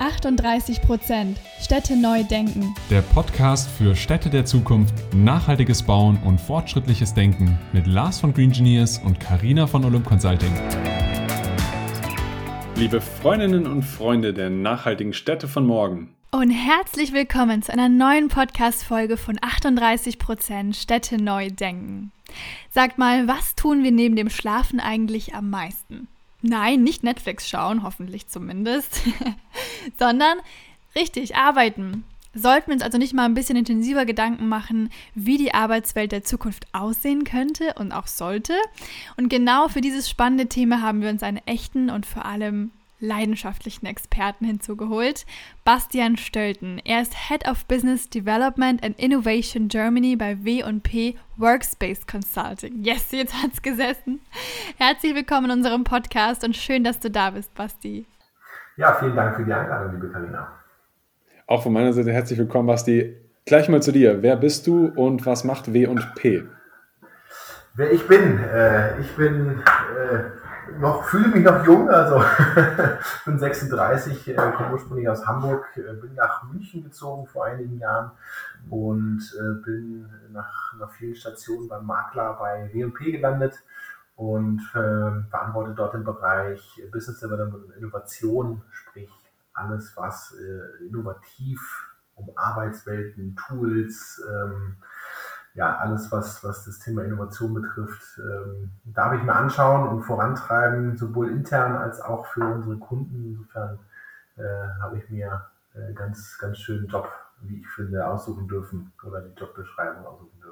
38 Prozent. Städte neu denken. Der Podcast für Städte der Zukunft, nachhaltiges Bauen und fortschrittliches Denken mit Lars von Green Engineers und Karina von Olymp Consulting. Liebe Freundinnen und Freunde der nachhaltigen Städte von morgen. Und herzlich willkommen zu einer neuen Podcast-Folge von 38 Prozent Städte neu denken. Sagt mal, was tun wir neben dem Schlafen eigentlich am meisten? Nein, nicht Netflix schauen, hoffentlich zumindest, sondern richtig arbeiten. Sollten wir uns also nicht mal ein bisschen intensiver Gedanken machen, wie die Arbeitswelt der Zukunft aussehen könnte und auch sollte? Und genau für dieses spannende Thema haben wir uns einen echten und vor allem leidenschaftlichen Experten hinzugeholt, Bastian Stölten. Er ist Head of Business Development and Innovation Germany bei W&P Workspace Consulting. Yes, jetzt hat's gesessen. Herzlich willkommen in unserem Podcast und schön, dass du da bist, Basti. Ja, vielen Dank für die Einladung, liebe Karina. Auch von meiner Seite herzlich willkommen, Basti. Gleich mal zu dir. Wer bist du und was macht W&P? Wer ich bin? Äh, ich bin äh, noch, fühle mich noch jung, also bin 36, äh, komme ursprünglich aus Hamburg, äh, bin nach München gezogen vor einigen Jahren und äh, bin nach, nach vielen Stationen beim Makler bei W&P gelandet und äh, beantworte dort im Bereich Business Development und Innovation, sprich alles, was äh, innovativ um Arbeitswelten, Tools, ähm, ja, alles, was, was das Thema Innovation betrifft, ähm, darf ich mir anschauen und vorantreiben, sowohl intern als auch für unsere Kunden. Insofern äh, habe ich mir äh, ganz, ganz schönen Job, wie ich finde, aussuchen dürfen oder die Jobbeschreibung aussuchen dürfen.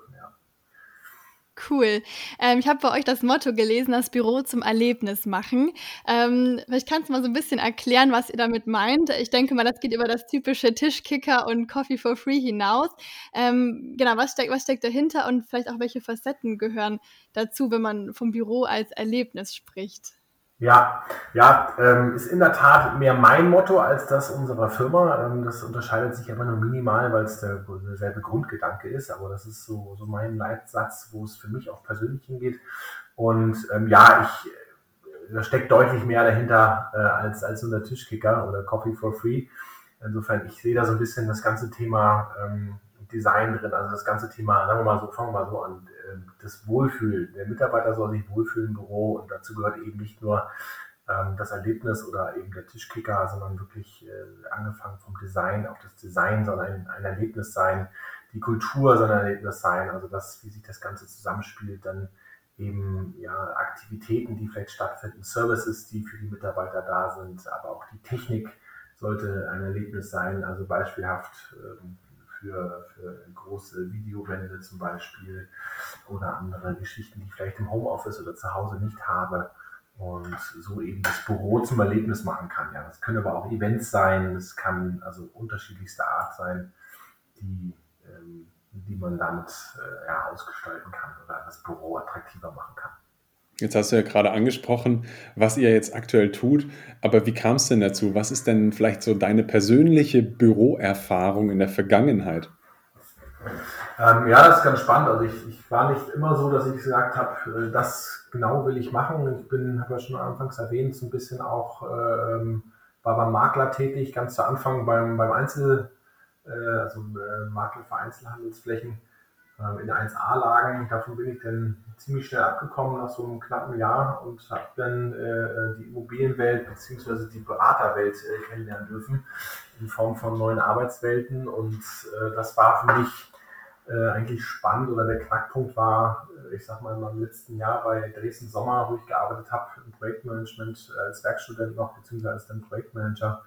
Cool. Ähm, ich habe bei euch das Motto gelesen, das Büro zum Erlebnis machen. Ähm, vielleicht kannst du mal so ein bisschen erklären, was ihr damit meint. Ich denke mal, das geht über das typische Tischkicker und Coffee for Free hinaus. Ähm, genau, was steckt, was steckt dahinter und vielleicht auch welche Facetten gehören dazu, wenn man vom Büro als Erlebnis spricht? Ja, ja, ähm, ist in der Tat mehr mein Motto als das unserer Firma. Ähm, das unterscheidet sich aber nur minimal, weil es der, derselbe Grundgedanke ist. Aber das ist so, so mein Leitsatz, wo es für mich auch persönlich hingeht. Und ähm, ja, ich, da steckt deutlich mehr dahinter äh, als, als so ein Tischkicker oder Coffee for Free. Insofern, ich sehe da so ein bisschen das ganze Thema ähm, Design drin, also das ganze Thema, sagen wir mal so, fangen wir mal so an, ähm, das Wohlfühlen. Der Mitarbeiter soll sich wohlfühlen im Büro und dazu gehört eben nicht nur ähm, das Erlebnis oder eben der Tischkicker, sondern wirklich äh, angefangen vom Design. Auch das Design soll ein, ein Erlebnis sein, die Kultur soll ein Erlebnis sein, also das, wie sich das Ganze zusammenspielt, dann eben ja, Aktivitäten, die vielleicht stattfinden, Services, die für die Mitarbeiter da sind, aber auch die Technik sollte ein Erlebnis sein, also beispielhaft ähm, für, für große Videowände zum Beispiel oder andere Geschichten, die ich vielleicht im Homeoffice oder zu Hause nicht habe und so eben das Büro zum Erlebnis machen kann. Ja, das können aber auch Events sein, es kann also unterschiedlichste Art sein, die, ähm, die man damit äh, ja, ausgestalten kann oder das Büro attraktiver machen kann. Jetzt hast du ja gerade angesprochen, was ihr jetzt aktuell tut, aber wie kam es denn dazu? Was ist denn vielleicht so deine persönliche Büroerfahrung in der Vergangenheit? Ähm, ja, das ist ganz spannend. Also ich, ich, war nicht immer so, dass ich gesagt habe, äh, das genau will ich machen. Ich bin, habe ja schon anfangs erwähnt, so ein bisschen auch ähm, war beim Makler tätig, ganz zu Anfang beim, beim Einzel, äh, also äh, Makler für Einzelhandelsflächen ähm, in 1A-Lagen. Davon bin ich dann ziemlich schnell abgekommen nach so einem knappen Jahr und habe dann äh, die Immobilienwelt bzw. die Beraterwelt äh, kennenlernen dürfen in Form von neuen Arbeitswelten. Und äh, das war für mich äh, eigentlich spannend oder der Knackpunkt war, äh, ich sag mal, in meinem letzten Jahr bei Dresden Sommer, wo ich gearbeitet habe im Projektmanagement als Werkstudent noch, beziehungsweise als dann Projektmanager.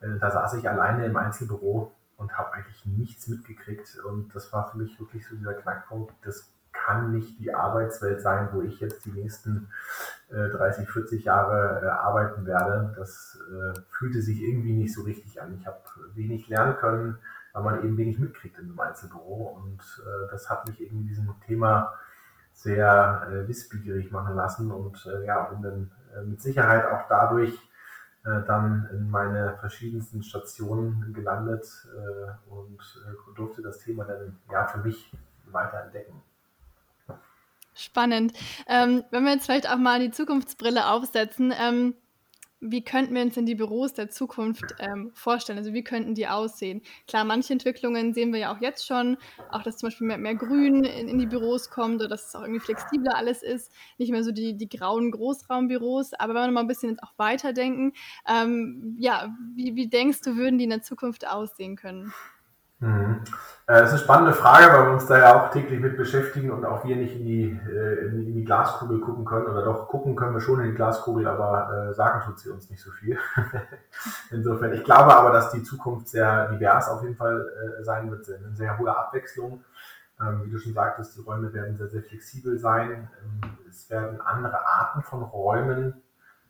Äh, da saß ich alleine im Einzelbüro und habe eigentlich nichts mitgekriegt. Und das war für mich wirklich so dieser Knackpunkt. Das kann nicht die Arbeitswelt sein, wo ich jetzt die nächsten äh, 30, 40 Jahre äh, arbeiten werde. Das äh, fühlte sich irgendwie nicht so richtig an. Ich habe wenig lernen können, weil man eben wenig mitkriegt in einem Einzelbüro. Und äh, das hat mich irgendwie diesem Thema sehr äh, wissbegierig machen lassen und äh, ja, bin dann mit Sicherheit auch dadurch dann in meine verschiedensten Stationen gelandet und durfte das Thema dann ja für mich weiter entdecken. Spannend. Ähm, wenn wir jetzt vielleicht auch mal die Zukunftsbrille aufsetzen, ähm, wie könnten wir uns denn die Büros der Zukunft ähm, vorstellen? Also wie könnten die aussehen? Klar, manche Entwicklungen sehen wir ja auch jetzt schon, auch dass zum Beispiel mehr, mehr Grün in, in, die Büros kommt oder dass es auch irgendwie flexibler alles ist, nicht mehr so die, die grauen Großraumbüros. Aber wenn wir mal ein bisschen jetzt auch weiterdenken, ähm, ja, wie, wie denkst du, würden die in der Zukunft aussehen können? Mhm. Äh, das ist eine spannende Frage, weil wir uns da ja auch täglich mit beschäftigen und auch wir nicht in die, äh, in die Glaskugel gucken können. Oder doch gucken können wir schon in die Glaskugel, aber äh, sagen tut sie uns nicht so viel. Insofern, ich glaube aber, dass die Zukunft sehr divers auf jeden Fall sein wird, eine sehr hohe Abwechslung. Ähm, wie du schon sagtest, die Räume werden sehr, sehr flexibel sein. Ähm, es werden andere Arten von Räumen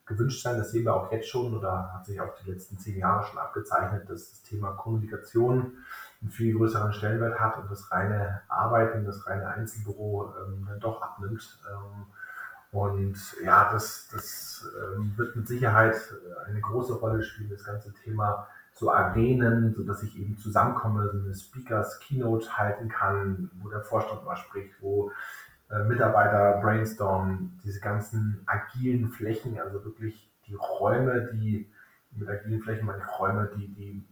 gewünscht sein. Das sehen wir auch jetzt schon oder hat sich auch die letzten zehn Jahre schon abgezeichnet, dass das Thema Kommunikation einen viel größeren Stellenwert hat und das reine Arbeiten, das reine Einzelbüro ähm, dann doch abnimmt. Ähm, und ja, das, das ähm, wird mit Sicherheit eine große Rolle spielen, das ganze Thema so Arenen, sodass ich eben zusammenkomme, so eine Speakers Keynote halten kann, wo der Vorstand mal spricht, wo äh, Mitarbeiter brainstormen, diese ganzen agilen Flächen, also wirklich die Räume, die mit agilen Flächen meine Räume, die, die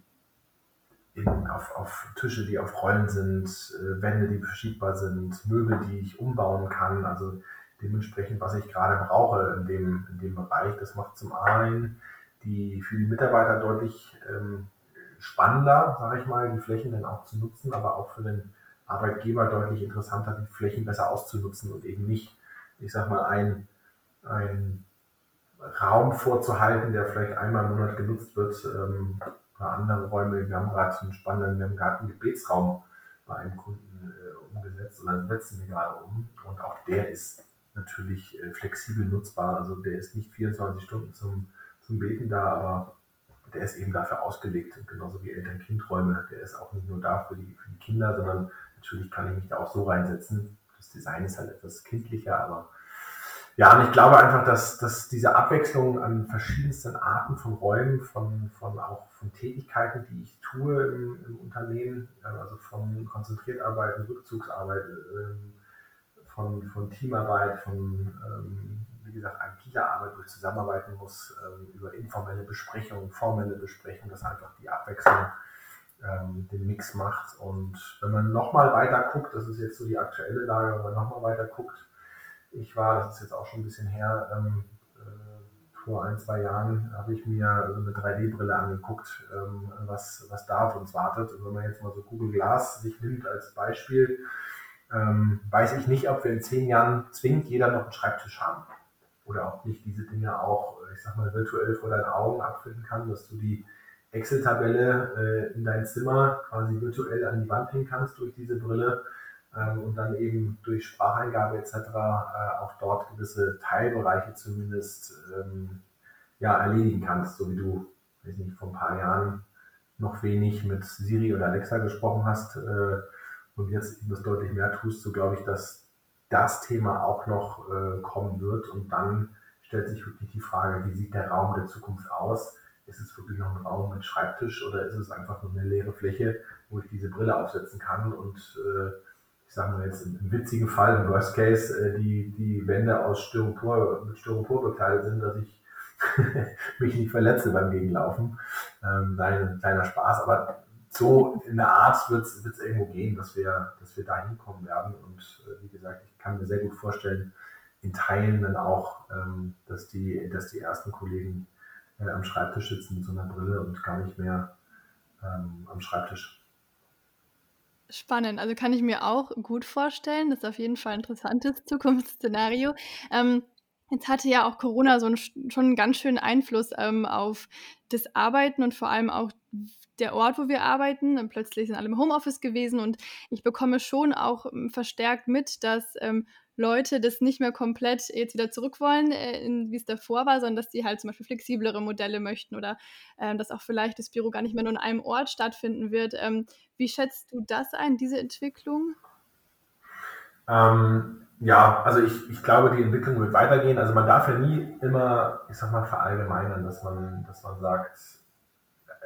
in, auf, auf Tische, die auf Rollen sind, äh, Wände, die verschiebbar sind, Möbel, die ich umbauen kann. Also dementsprechend, was ich gerade brauche in dem, in dem Bereich. Das macht zum einen die für die Mitarbeiter deutlich ähm, spannender, sage ich mal, die Flächen dann auch zu nutzen, aber auch für den Arbeitgeber deutlich interessanter, die Flächen besser auszunutzen und eben nicht, ich sag mal, ein, ein Raum vorzuhalten, der vielleicht einmal im Monat genutzt wird, ähm, oder andere Räume. Wir haben gerade einen spannenden, wir haben gerade einen Gebetsraum bei einem Kunden äh, umgesetzt oder setzen wir gerade um. Und auch der ist natürlich äh, flexibel nutzbar. Also der ist nicht 24 Stunden zum, zum Beten da, aber der ist eben dafür ausgelegt, genauso wie Eltern-Kind-Räume. Der ist auch nicht nur da für die, für die Kinder, sondern natürlich kann ich mich da auch so reinsetzen. Das Design ist halt etwas kindlicher, aber ja, und ich glaube einfach, dass, dass diese Abwechslung an verschiedensten Arten von Räumen, von, von auch von Tätigkeiten, die ich tue im, im Unternehmen, also von konzentriert arbeiten, Rückzugsarbeit, ähm, von, von Teamarbeit, von, ähm, wie gesagt, agiler Arbeit, wo ich zusammenarbeiten muss, ähm, über informelle Besprechungen, formelle Besprechungen, dass einfach die Abwechslung den Mix macht. Und wenn man nochmal weiter guckt, das ist jetzt so die aktuelle Lage, wenn man nochmal weiter guckt, ich war, das ist jetzt auch schon ein bisschen her, ähm, äh, vor ein, zwei Jahren habe ich mir so eine 3D-Brille angeguckt, ähm, was, was da auf uns wartet. Und wenn man jetzt mal so Google Glass sich nimmt als Beispiel, ähm, weiß ich nicht, ob wir in zehn Jahren zwingend jeder noch einen Schreibtisch haben. Oder ob nicht diese Dinge auch, ich sag mal, virtuell vor deinen Augen abfinden kann, dass du die Excel-Tabelle äh, in dein Zimmer quasi virtuell an die Wand hängen kannst durch diese Brille und dann eben durch Spracheingabe etc. Äh, auch dort gewisse Teilbereiche zumindest ähm, ja, erledigen kannst, so wie du, weiß nicht, vor ein paar Jahren noch wenig mit Siri oder Alexa gesprochen hast äh, und jetzt das deutlich mehr tust, so glaube ich, dass das Thema auch noch äh, kommen wird und dann stellt sich wirklich die Frage, wie sieht der Raum der Zukunft aus? Ist es wirklich noch ein Raum mit Schreibtisch oder ist es einfach nur eine leere Fläche, wo ich diese Brille aufsetzen kann und äh, ich sage mal jetzt im, witzigen Fall, im Worst Case, äh, die, die Wände aus Styropor, mit Styropor bekleidet sind, dass ich mich nicht verletze beim Gegenlaufen. Ähm, nein, ein kleiner Spaß, aber so in der Art wird es irgendwo gehen, dass wir, dass wir da hinkommen werden. Und äh, wie gesagt, ich kann mir sehr gut vorstellen, in Teilen dann auch, ähm, dass, die, dass die ersten Kollegen äh, am Schreibtisch sitzen mit so einer Brille und gar nicht mehr ähm, am Schreibtisch Spannend, also kann ich mir auch gut vorstellen. Das ist auf jeden Fall ein interessantes Zukunftsszenario. Ähm, jetzt hatte ja auch Corona so einen, schon einen ganz schönen Einfluss ähm, auf das Arbeiten und vor allem auch der Ort, wo wir arbeiten. Und plötzlich sind alle im Homeoffice gewesen und ich bekomme schon auch ähm, verstärkt mit, dass ähm, Leute das nicht mehr komplett jetzt wieder zurück wollen, äh, wie es davor war, sondern dass die halt zum Beispiel flexiblere Modelle möchten oder äh, dass auch vielleicht das Büro gar nicht mehr nur an einem Ort stattfinden wird. Ähm, wie schätzt du das ein, diese Entwicklung? Ähm, ja, also ich, ich glaube, die Entwicklung wird weitergehen. Also man darf ja nie immer, ich sag mal, verallgemeinern, dass man, dass man sagt,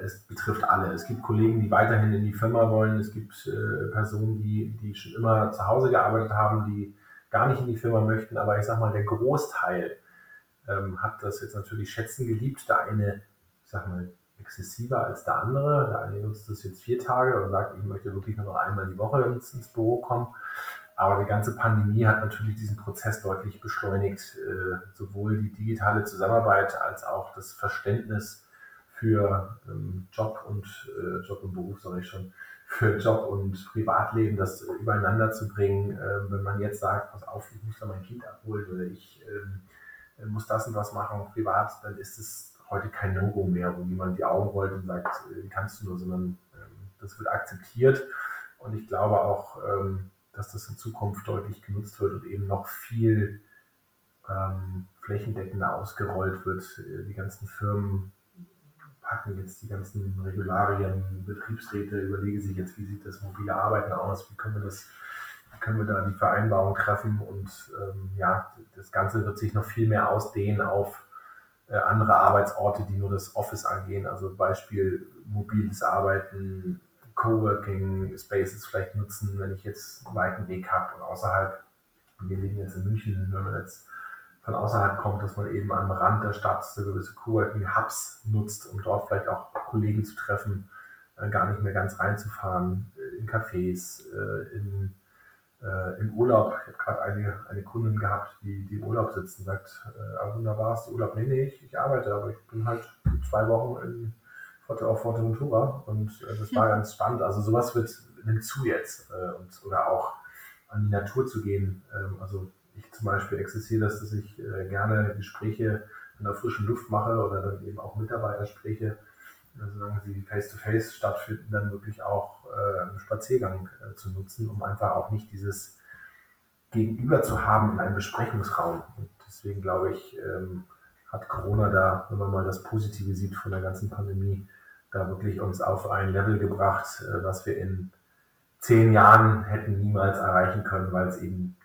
es betrifft alle. Es gibt Kollegen, die weiterhin in die Firma wollen. Es gibt äh, Personen, die, die schon immer zu Hause gearbeitet haben, die gar nicht in die Firma möchten, aber ich sag mal, der Großteil ähm, hat das jetzt natürlich schätzen geliebt. Der eine, ich sag mal, exzessiver als der andere. Der eine nutzt das jetzt vier Tage und sagt, ich möchte wirklich nur noch einmal die Woche ins, ins Büro kommen. Aber die ganze Pandemie hat natürlich diesen Prozess deutlich beschleunigt. Äh, sowohl die digitale Zusammenarbeit als auch das Verständnis für ähm, Job und äh, Job und Beruf, sage ich schon, für Job und Privatleben, das übereinander zu bringen. Äh, wenn man jetzt sagt, pass auf, ich muss da mein Kind abholen oder ich ähm, muss das und das machen privat, dann ist es heute kein No-Go mehr, wo jemand die Augen rollt und sagt, äh, kannst du nur, sondern ähm, das wird akzeptiert. Und ich glaube auch, ähm, dass das in Zukunft deutlich genutzt wird und eben noch viel ähm, flächendeckender ausgerollt wird. Äh, die ganzen Firmen packen jetzt die ganzen Regularien, Betriebsräte, überlegen sich jetzt, wie sieht das mobile Arbeiten aus, wie können wir das, wie können wir da die Vereinbarung treffen und ähm, ja, das Ganze wird sich noch viel mehr ausdehnen auf äh, andere Arbeitsorte, die nur das Office angehen. Also Beispiel mobiles Arbeiten, Coworking Spaces vielleicht nutzen, wenn ich jetzt einen weiten Weg habe und außerhalb, wir leben jetzt in München, wenn man jetzt von außerhalb kommt, dass man eben am Rand der Stadt so gewisse Coworking Hubs nutzt, um dort vielleicht auch Kollegen zu treffen, äh, gar nicht mehr ganz reinzufahren, äh, in Cafés, äh, in, äh, im Urlaub. Ich habe gerade eine, eine Kundin gehabt, die, die im Urlaub sitzt und sagt, äh, wunderbar, ist Urlaub? Nee, nee, ich, ich arbeite, aber ich bin halt zwei Wochen in auf Forteventura und äh, das war ganz spannend. Also sowas wird nimmt zu jetzt äh, und, oder auch an die Natur zu gehen. Ähm, also ich zum Beispiel existiere das, dass ich äh, gerne Gespräche in der frischen Luft mache oder dann eben auch Mitarbeiterspreche, solange sie face-to-face stattfinden, dann wirklich auch äh, einen Spaziergang äh, zu nutzen, um einfach auch nicht dieses Gegenüber zu haben in einem Besprechungsraum. Und deswegen glaube ich, ähm, hat Corona da, wenn man mal das Positive sieht von der ganzen Pandemie, da wirklich uns auf ein Level gebracht, äh, was wir in zehn Jahren hätten niemals erreichen können, weil es eben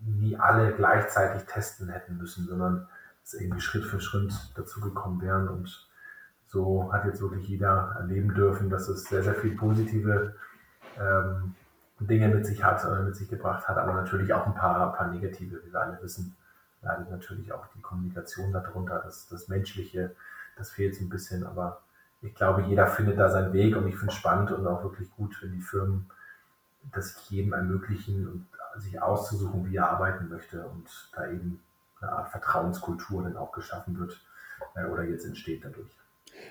nie alle gleichzeitig testen hätten müssen, sondern es irgendwie Schritt für Schritt dazugekommen wären. Und so hat jetzt wirklich jeder erleben dürfen, dass es sehr, sehr viel positive ähm, Dinge mit sich hat, äh, mit sich gebracht hat, aber natürlich auch ein paar, ein paar negative, wie wir alle wissen. Leidet natürlich auch die Kommunikation darunter, das, das Menschliche, das fehlt so ein bisschen, aber ich glaube, jeder findet da seinen Weg und ich finde es spannend und auch wirklich gut, wenn die Firmen das jedem ermöglichen und sich auszusuchen, wie er arbeiten möchte und da eben eine Art Vertrauenskultur dann auch geschaffen wird äh, oder jetzt entsteht dadurch.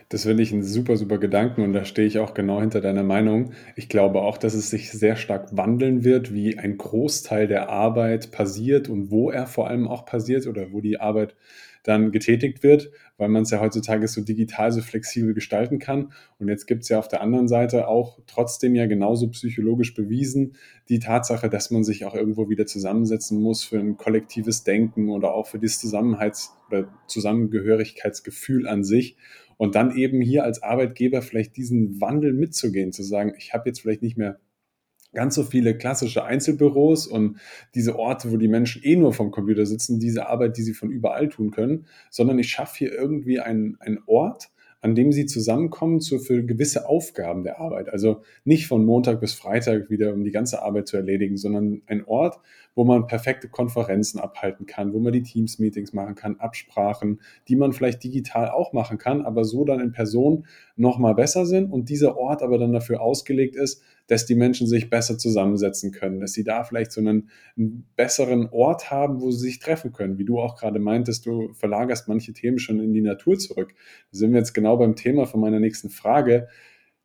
Das finde ich ein super, super Gedanken und da stehe ich auch genau hinter deiner Meinung. Ich glaube auch, dass es sich sehr stark wandeln wird, wie ein Großteil der Arbeit passiert und wo er vor allem auch passiert oder wo die Arbeit dann getätigt wird, weil man es ja heutzutage so digital, so flexibel gestalten kann. Und jetzt gibt es ja auf der anderen Seite auch trotzdem ja genauso psychologisch bewiesen die Tatsache, dass man sich auch irgendwo wieder zusammensetzen muss für ein kollektives Denken oder auch für das Zusammenhalts- oder Zusammengehörigkeitsgefühl an sich. Und dann eben hier als Arbeitgeber vielleicht diesen Wandel mitzugehen, zu sagen, ich habe jetzt vielleicht nicht mehr ganz so viele klassische Einzelbüros und diese Orte, wo die Menschen eh nur vom Computer sitzen, diese Arbeit, die sie von überall tun können, sondern ich schaffe hier irgendwie einen, einen Ort, an dem sie zusammenkommen zu, für gewisse Aufgaben der Arbeit. Also nicht von Montag bis Freitag wieder, um die ganze Arbeit zu erledigen, sondern ein Ort, wo man perfekte Konferenzen abhalten kann, wo man die Teams-Meetings machen kann, Absprachen, die man vielleicht digital auch machen kann, aber so dann in Person nochmal besser sind und dieser Ort aber dann dafür ausgelegt ist, dass die Menschen sich besser zusammensetzen können, dass sie da vielleicht so einen, einen, besseren Ort haben, wo sie sich treffen können. Wie du auch gerade meintest, du verlagerst manche Themen schon in die Natur zurück. Da sind wir jetzt genau beim Thema von meiner nächsten Frage.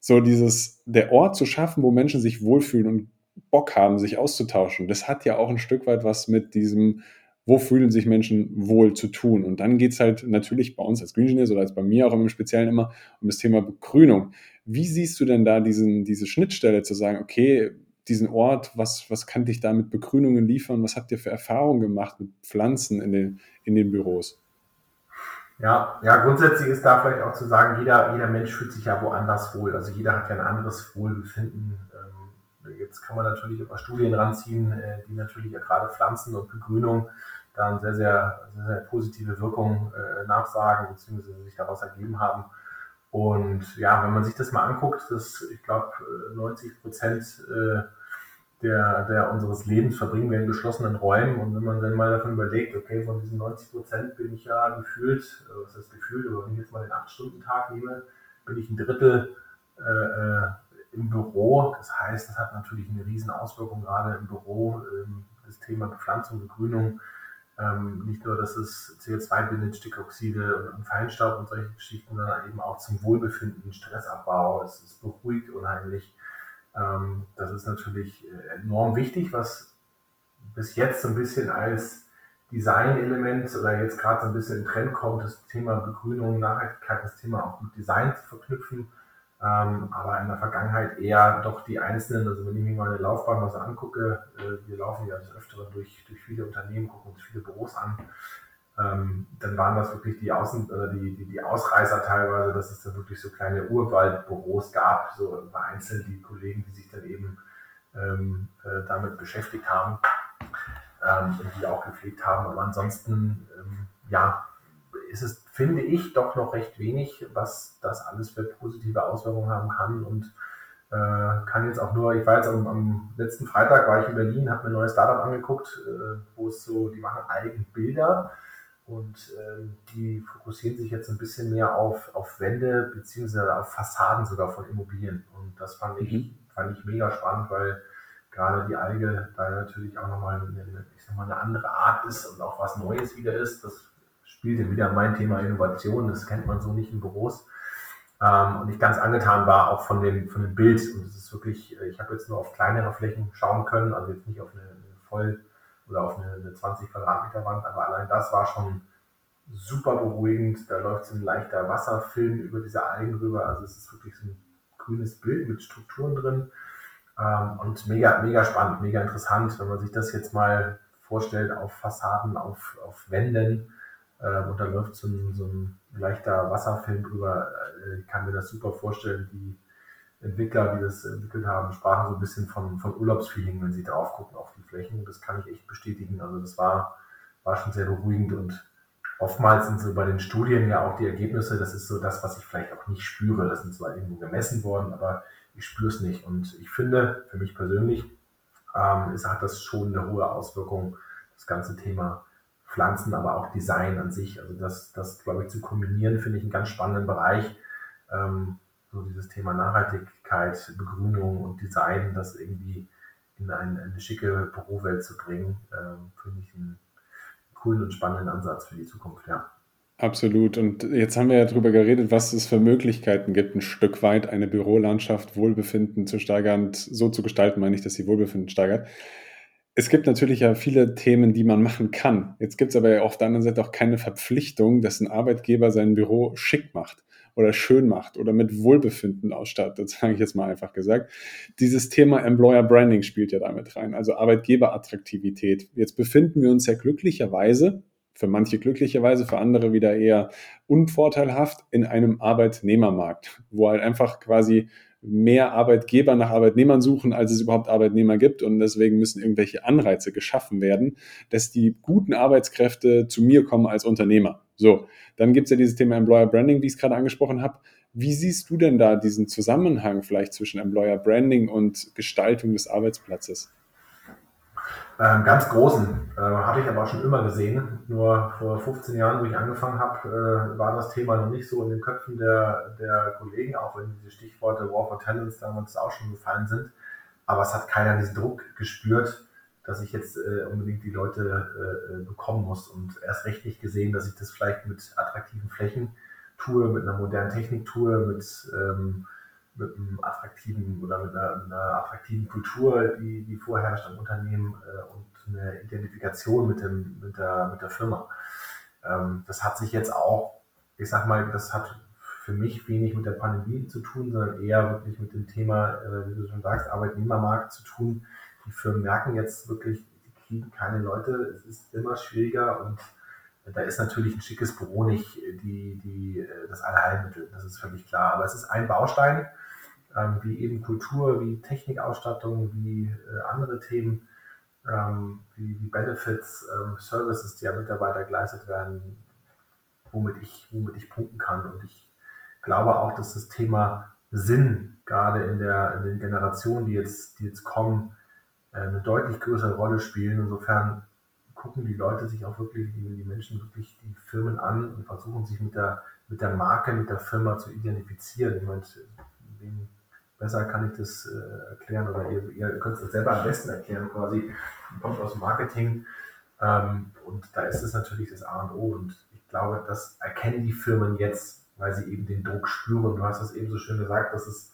So dieses, der Ort zu schaffen, wo Menschen sich wohlfühlen und Bock haben, sich auszutauschen. Das hat ja auch ein Stück weit was mit diesem wo fühlen sich Menschen wohl zu tun. Und dann geht es halt natürlich bei uns als Green Engineers oder als bei mir auch im Speziellen immer um das Thema Begrünung. Wie siehst du denn da diesen, diese Schnittstelle zu sagen, okay, diesen Ort, was, was kann dich da mit Begrünungen liefern? Was habt ihr für Erfahrungen gemacht mit Pflanzen in den, in den Büros? Ja, ja, grundsätzlich ist da vielleicht auch zu sagen, jeder, jeder Mensch fühlt sich ja woanders wohl. Also jeder hat ja ein anderes Wohlbefinden. Jetzt kann man natürlich paar Studien ranziehen, äh, die natürlich ja gerade Pflanzen und Begrünung da eine sehr, sehr, sehr, sehr positive Wirkung äh, nachsagen, beziehungsweise sich daraus ergeben haben. Und ja, wenn man sich das mal anguckt, dass ich glaube 90 Prozent äh, der, der unseres Lebens verbringen wir in geschlossenen Räumen. Und wenn man dann mal davon überlegt, okay, von diesen 90 Prozent bin ich ja gefühlt, äh, was heißt gefühlt, aber wenn ich jetzt mal den 8-Stunden-Tag nehme, bin ich ein Drittel äh, äh, im Büro. Das heißt, das hat natürlich eine riesen Auswirkung gerade im Büro. Ähm, das Thema Bepflanzung, Begrünung. Ähm, nicht nur, dass es CO2 bindet, Stickoxide und Feinstaub und solche Geschichten, sondern eben auch zum Wohlbefinden, Stressabbau. Es ist beruhigt unheimlich. Ähm, das ist natürlich äh, enorm wichtig, was bis jetzt so ein bisschen als Design-Element oder jetzt gerade so ein bisschen im Trend kommt, das Thema Begrünung, Nachhaltigkeit, das Thema auch mit Design zu verknüpfen. Ähm, aber in der Vergangenheit eher doch die einzelnen, also wenn ich mir meine Laufbahn mal so angucke, äh, wir laufen ja des Öfteren durch, durch viele Unternehmen, gucken uns viele Büros an, ähm, dann waren das wirklich die Außen oder die, die, die Ausreißer teilweise, dass es da wirklich so kleine Urwaldbüros gab, so vereinzelt die Kollegen, die sich dann eben ähm, äh, damit beschäftigt haben ähm, und die auch gepflegt haben. Aber ansonsten, ähm, ja, ist es, finde ich, doch noch recht wenig, was das alles für positive Auswirkungen haben kann und äh, kann jetzt auch nur, ich war jetzt am, am, letzten Freitag, war ich in Berlin, habe mir ein neues Startup angeguckt, äh, wo es so, die machen eigene Bilder und äh, die fokussieren sich jetzt ein bisschen mehr auf, auf Wände beziehungsweise auf Fassaden sogar von Immobilien. Und das fand ich, mhm. fand ich mega spannend, weil gerade die Alge da natürlich auch nochmal eine, ich sag mal, eine andere Art ist und auch was Neues wieder ist. Das spielt wieder mein Thema Innovation, das kennt man so nicht in Büros. Ähm, und ich ganz angetan war auch von dem, von dem Bild. Und es ist wirklich, äh, ich habe jetzt nur auf kleinere Flächen schauen können, also jetzt nicht auf eine, eine voll oder auf eine, eine 20 Quadratmeter Wand, aber allein das war schon super beruhigend. Da läuft so ein leichter Wasserfilm über diese Algen rüber. Also es ist wirklich so ein grünes Bild mit Strukturen drin. Ähm, und mega, mega spannend, mega interessant, wenn man sich das jetzt mal vorstellt auf Fassaden, auf, auf Wänden. Äh, und da läuft so ein, so ein leichter Wasserfilm drüber. Äh, ich kann mir das super vorstellen. Die Entwickler, die das entwickelt haben, sprachen so ein bisschen von, von Urlaubsfeeling, wenn sie drauf gucken auf die Flächen. Das kann ich echt bestätigen. Also das war, war schon sehr beruhigend und oftmals sind so bei den Studien ja auch die Ergebnisse, das ist so das, was ich vielleicht auch nicht spüre. Das sind zwar irgendwo gemessen worden, aber ich spüre es nicht. Und ich finde, für mich persönlich, ähm, ist, hat das schon eine hohe Auswirkung, das ganze Thema Pflanzen, aber auch Design an sich. Also das, das glaube ich, zu kombinieren, finde ich einen ganz spannenden Bereich. Ähm, so dieses Thema Nachhaltigkeit, Begrünung und Design, das irgendwie in eine, eine schicke Bürowelt zu bringen, ähm, finde ich einen coolen und spannenden Ansatz für die Zukunft, ja. Absolut. Und jetzt haben wir ja darüber geredet, was es für Möglichkeiten gibt, ein Stück weit eine Bürolandschaft Wohlbefinden zu steigern, so zu gestalten, meine ich, dass sie Wohlbefinden steigert. Es gibt natürlich ja viele Themen, die man machen kann. Jetzt gibt es aber ja auf der anderen Seite auch keine Verpflichtung, dass ein Arbeitgeber sein Büro schick macht oder schön macht oder mit Wohlbefinden ausstattet, sage ich jetzt mal einfach gesagt. Dieses Thema Employer Branding spielt ja damit rein, also Arbeitgeberattraktivität. Jetzt befinden wir uns ja glücklicherweise, für manche glücklicherweise, für andere wieder eher unvorteilhaft in einem Arbeitnehmermarkt, wo halt einfach quasi mehr Arbeitgeber nach Arbeitnehmern suchen, als es überhaupt Arbeitnehmer gibt. Und deswegen müssen irgendwelche Anreize geschaffen werden, dass die guten Arbeitskräfte zu mir kommen als Unternehmer. So, dann gibt es ja dieses Thema Employer Branding, wie ich es gerade angesprochen habe. Wie siehst du denn da diesen Zusammenhang vielleicht zwischen Employer Branding und Gestaltung des Arbeitsplatzes? Ähm, ganz großen. Äh, habe ich aber auch schon immer gesehen. Nur vor 15 Jahren, wo ich angefangen habe, äh, war das Thema noch nicht so in den Köpfen der, der Kollegen, auch wenn diese Stichworte War for Talents damals auch schon gefallen sind. Aber es hat keiner diesen Druck gespürt, dass ich jetzt äh, unbedingt die Leute äh, äh, bekommen muss. Und erst recht nicht gesehen, dass ich das vielleicht mit attraktiven Flächen tue, mit einer modernen Technik tue, mit ähm, mit einem attraktiven oder mit einer, einer attraktiven Kultur, die, die vorherrscht im Unternehmen äh, und eine Identifikation mit, dem, mit, der, mit der Firma. Ähm, das hat sich jetzt auch, ich sag mal, das hat für mich wenig mit der Pandemie zu tun, sondern eher wirklich mit dem Thema, äh, wie du schon sagst, Arbeitnehmermarkt zu tun. Die Firmen merken jetzt wirklich, die kriegen keine Leute, es ist immer schwieriger und da ist natürlich ein schickes Büro nicht die, die, das Allheilmittel, das ist völlig klar. Aber es ist ein Baustein ähm, wie eben Kultur, wie Technikausstattung, wie äh, andere Themen, ähm, wie, wie Benefits, ähm, Services, die an Mitarbeiter geleistet werden, womit ich, womit ich punkten kann. Und ich glaube auch, dass das Thema Sinn gerade in, der, in den Generationen, die jetzt, die jetzt kommen, äh, eine deutlich größere Rolle spielen. Insofern gucken die Leute sich auch wirklich, die Menschen wirklich die Firmen an und versuchen sich mit der, mit der Marke, mit der Firma zu identifizieren. Ich meine, wem besser kann ich das äh, erklären oder ihr, ihr könnt es selber am besten erklären quasi. Kommt aus dem Marketing ähm, und da ist es natürlich das A und O und ich glaube, das erkennen die Firmen jetzt, weil sie eben den Druck spüren. Du hast es eben so schön gesagt, dass es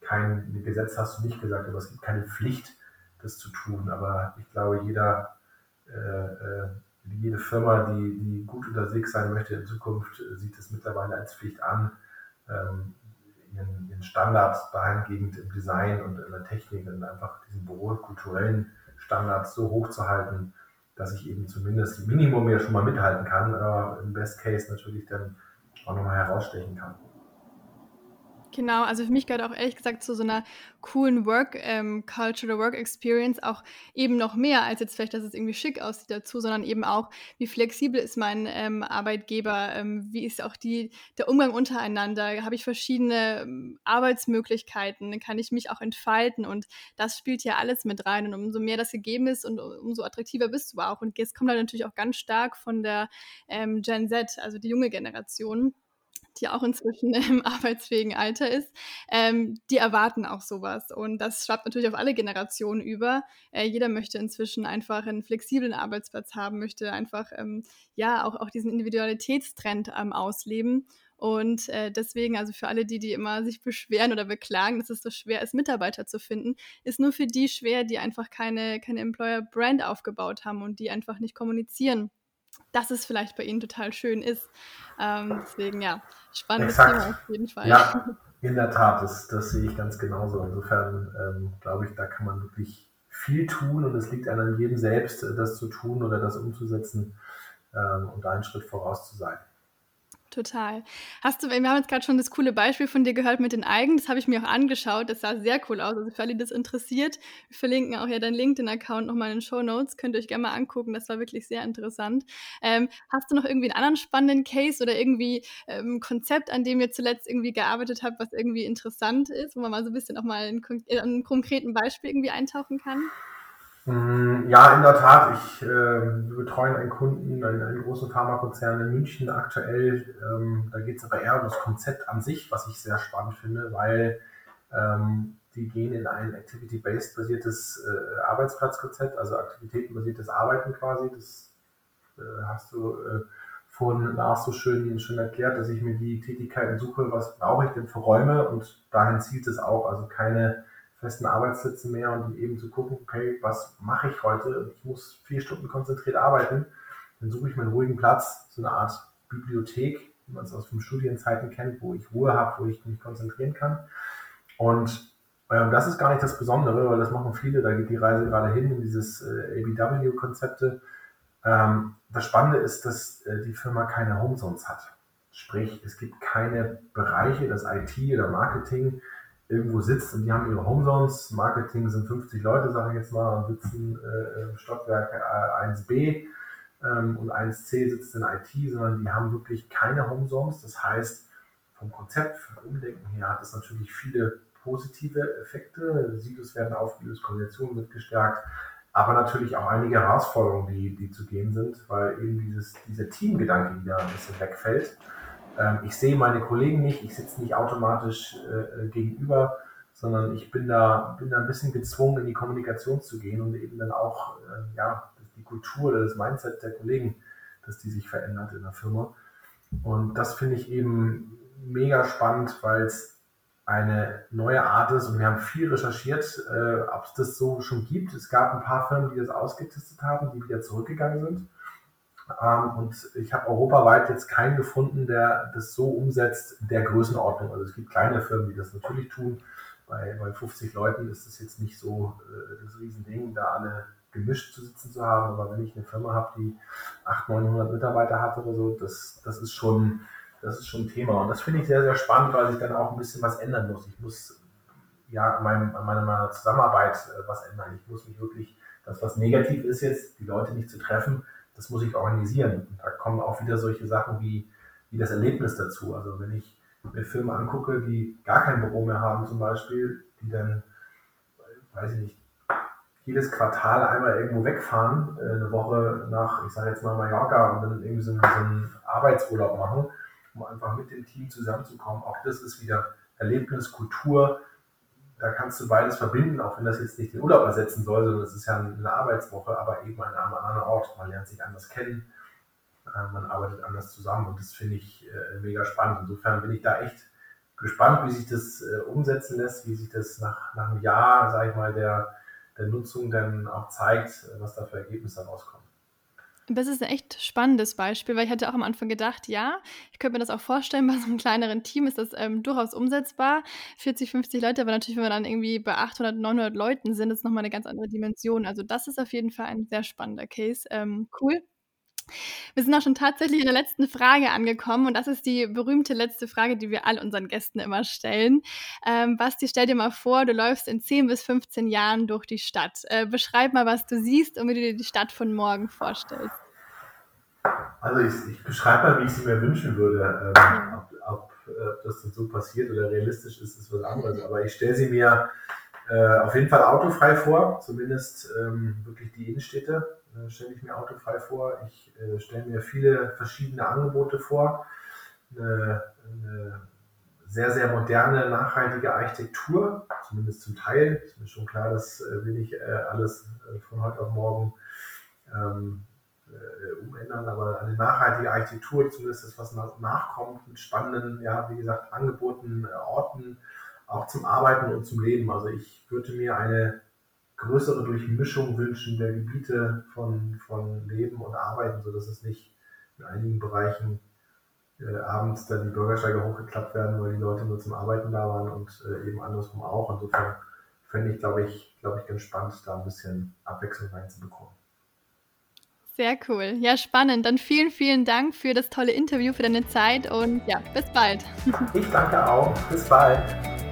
kein Gesetz hast du nicht gesagt, aber es gibt keine Pflicht, das zu tun. Aber ich glaube, jeder äh, äh, jede Firma, die, die gut unterwegs sein möchte in Zukunft, sieht es mittlerweile als Pflicht an, ähm, ihren, ihren Standard dahingehend im Design und in der Technik und einfach diesen kulturellen Standards so hoch zu halten, dass ich eben zumindest Minimum ja schon mal mithalten kann, aber im Best Case natürlich dann auch nochmal herausstechen kann. Genau, also für mich gehört auch ehrlich gesagt zu so einer coolen Work ähm, Culture oder Work Experience auch eben noch mehr als jetzt vielleicht, dass es irgendwie schick aussieht dazu, sondern eben auch, wie flexibel ist mein ähm, Arbeitgeber, ähm, wie ist auch die, der Umgang untereinander, habe ich verschiedene ähm, Arbeitsmöglichkeiten, kann ich mich auch entfalten? Und das spielt ja alles mit rein. Und umso mehr das gegeben ist und umso attraktiver bist du auch. Und jetzt kommt dann natürlich auch ganz stark von der ähm, Gen Z, also die junge Generation die auch inzwischen im arbeitsfähigen Alter ist, ähm, die erwarten auch sowas. Und das schwappt natürlich auf alle Generationen über. Äh, jeder möchte inzwischen einfach einen flexiblen Arbeitsplatz haben, möchte einfach ähm, ja auch, auch diesen Individualitätstrend ähm, ausleben. Und äh, deswegen, also für alle die, die immer sich beschweren oder beklagen, dass es so schwer ist, Mitarbeiter zu finden, ist nur für die schwer, die einfach keine, keine Employer-Brand aufgebaut haben und die einfach nicht kommunizieren dass es vielleicht bei Ihnen total schön ist. Ähm, deswegen, ja, spannendes Exakt. Thema auf jeden Fall. Ja, in der Tat, das, das sehe ich ganz genauso. Insofern ähm, glaube ich, da kann man wirklich viel tun und es liegt an jedem selbst, das zu tun oder das umzusetzen ähm, und einen Schritt voraus zu sein. Total. Hast du, wir haben jetzt gerade schon das coole Beispiel von dir gehört mit den Eigen. Das habe ich mir auch angeschaut. Das sah sehr cool aus. Also für alle, die das interessiert, wir verlinken auch ja deinen LinkedIn-Account nochmal in den Show Notes. Könnt ihr euch gerne mal angucken. Das war wirklich sehr interessant. Ähm, hast du noch irgendwie einen anderen spannenden Case oder irgendwie ein ähm, Konzept, an dem ihr zuletzt irgendwie gearbeitet habt, was irgendwie interessant ist, wo man mal so ein bisschen auch mal in, in einem konkreten Beispiel irgendwie eintauchen kann? Mm, ja, in der Tat. Ich äh, betreue einen Kunden, einen, einen, großen Pharmakonzern in München aktuell. Ähm, da geht es aber eher um das Konzept an sich, was ich sehr spannend finde, weil ähm, die gehen in ein Activity-Based basiertes äh, Arbeitsplatzkonzept, also aktivitätenbasiertes Arbeiten quasi. Das äh, hast du äh, vorhin Lars so schön, schön erklärt, dass ich mir die Tätigkeiten suche, was brauche ich denn für Räume und dahin zielt es auch. Also keine festen Arbeitsplätze mehr und eben zu gucken, okay, was mache ich heute? Ich muss vier Stunden konzentriert arbeiten. Dann suche ich mir einen ruhigen Platz, so eine Art Bibliothek, wie man es aus den Studienzeiten kennt, wo ich Ruhe habe, wo ich mich konzentrieren kann. Und ähm, das ist gar nicht das Besondere, weil das machen viele, da geht die Reise gerade hin in dieses äh, ABW-Konzepte. Ähm, das Spannende ist, dass äh, die Firma keine Homezones hat. Sprich, es gibt keine Bereiche, das IT oder Marketing, irgendwo sitzt und die haben ihre Homezones. Marketing sind 50 Leute, sage ich jetzt mal, und sitzen äh, im Stockwerk äh, 1b ähm, und 1c sitzt in IT, sondern die haben wirklich keine Homezones. Das heißt, vom Konzept, vom Umdenken her hat es natürlich viele positive Effekte. Silos werden aufgelöst, Koordination wird gestärkt, aber natürlich auch einige Herausforderungen, die, die zu gehen sind, weil eben dieses, dieser Teamgedanke wieder ein bisschen wegfällt. Ähm, ich sehe meine Kollegen nicht, ich sitze nicht automatisch äh, gegenüber, sondern ich bin da, bin da ein bisschen gezwungen, in die Kommunikation zu gehen und eben dann auch äh, ja, die Kultur oder das Mindset der Kollegen, dass die sich verändert in der Firma. Und das finde ich eben mega spannend, weil es eine neue Art ist und wir haben viel recherchiert, äh, ob es das so schon gibt. Es gab ein paar Firmen, die das ausgetestet haben, die wieder zurückgegangen sind. Ähm, und ich habe europaweit jetzt keinen gefunden, der das so umsetzt, der Größenordnung. Also es gibt kleine Firmen, die das natürlich tun. Bei, bei 50 Leuten ist es jetzt nicht so äh, das Riesending, da alle gemischt zu sitzen zu haben. Aber wenn ich eine Firma habe, die 800, 900 Mitarbeiter hat oder so, das, das, ist schon, das ist schon ein Thema. Und das finde ich sehr, sehr spannend, weil sich dann auch ein bisschen was ändern muss. Ich muss ja an, meinem, an meiner Zusammenarbeit äh, was ändern. Ich muss mich wirklich, das was negativ ist jetzt, die Leute nicht zu treffen, das muss ich organisieren. Und da kommen auch wieder solche Sachen wie, wie das Erlebnis dazu. Also wenn ich mir Filme angucke, die gar kein Büro mehr haben zum Beispiel, die dann, weiß ich nicht, jedes Quartal einmal irgendwo wegfahren, äh, eine Woche nach, ich sage jetzt mal Mallorca und dann irgendwie so einen, so einen Arbeitsurlaub machen, um einfach mit dem Team zusammenzukommen. Auch das ist wieder Erlebnis, Kultur. Da kannst du beides verbinden, auch wenn das jetzt nicht den Urlaub ersetzen soll, sondern es ist ja eine Arbeitswoche, aber eben an einem Ort. Man lernt sich anders kennen, äh, man arbeitet anders zusammen und das finde ich äh, mega spannend. Insofern bin ich da echt gespannt, wie sich das umsetzen lässt, wie sich das nach, nach einem Jahr, sage ich mal, der der Nutzung dann auch zeigt, was da für Ergebnisse rauskommen. Das ist ein echt spannendes Beispiel, weil ich hatte auch am Anfang gedacht, ja, ich könnte mir das auch vorstellen, bei so einem kleineren Team ist das ähm, durchaus umsetzbar. 40, 50 Leute, aber natürlich, wenn wir dann irgendwie bei 800, 900 Leuten sind, ist nochmal eine ganz andere Dimension. Also das ist auf jeden Fall ein sehr spannender Case. Ähm, cool. Wir sind auch schon tatsächlich in der letzten Frage angekommen und das ist die berühmte letzte Frage, die wir all unseren Gästen immer stellen. Ähm, Basti, stell dir mal vor, du läufst in 10 bis 15 Jahren durch die Stadt. Äh, beschreib mal, was du siehst und wie du dir die Stadt von morgen vorstellst. Also ich, ich beschreibe mal, wie ich sie mir wünschen würde. Ähm, ob, ob, ob, das dann so passiert oder realistisch ist, ist was anderes. Aber ich stelle sie mir äh, auf jeden Fall autofrei vor, zumindest ähm, wirklich die Innenstädte äh, stelle ich mir autofrei vor. Ich äh, stelle mir viele verschiedene Angebote vor. Eine, eine, sehr, sehr moderne, nachhaltige Architektur, zumindest zum Teil. Ist mir schon klar, das äh, will ich äh, alles äh, von heute auf morgen ähm, äh, umändern, aber eine nachhaltige Architektur, zumindest das, was nachkommt, mit spannenden, ja, wie gesagt, Angeboten, Orten, auch zum Arbeiten und zum Leben. Also ich würde mir eine größere Durchmischung wünschen der Gebiete von, von Leben und Arbeiten, sodass es nicht in einigen Bereichen äh, abends dann die Bürgersteige hochgeklappt werden, weil die Leute nur zum Arbeiten da waren und äh, eben andersrum auch. Insofern fände ich, glaube ich, glaube ich, ganz spannend, da ein bisschen Abwechslung reinzubekommen. Sehr cool. Ja, spannend. Dann vielen, vielen Dank für das tolle Interview, für deine Zeit und ja, bis bald. Ich danke auch. Bis bald.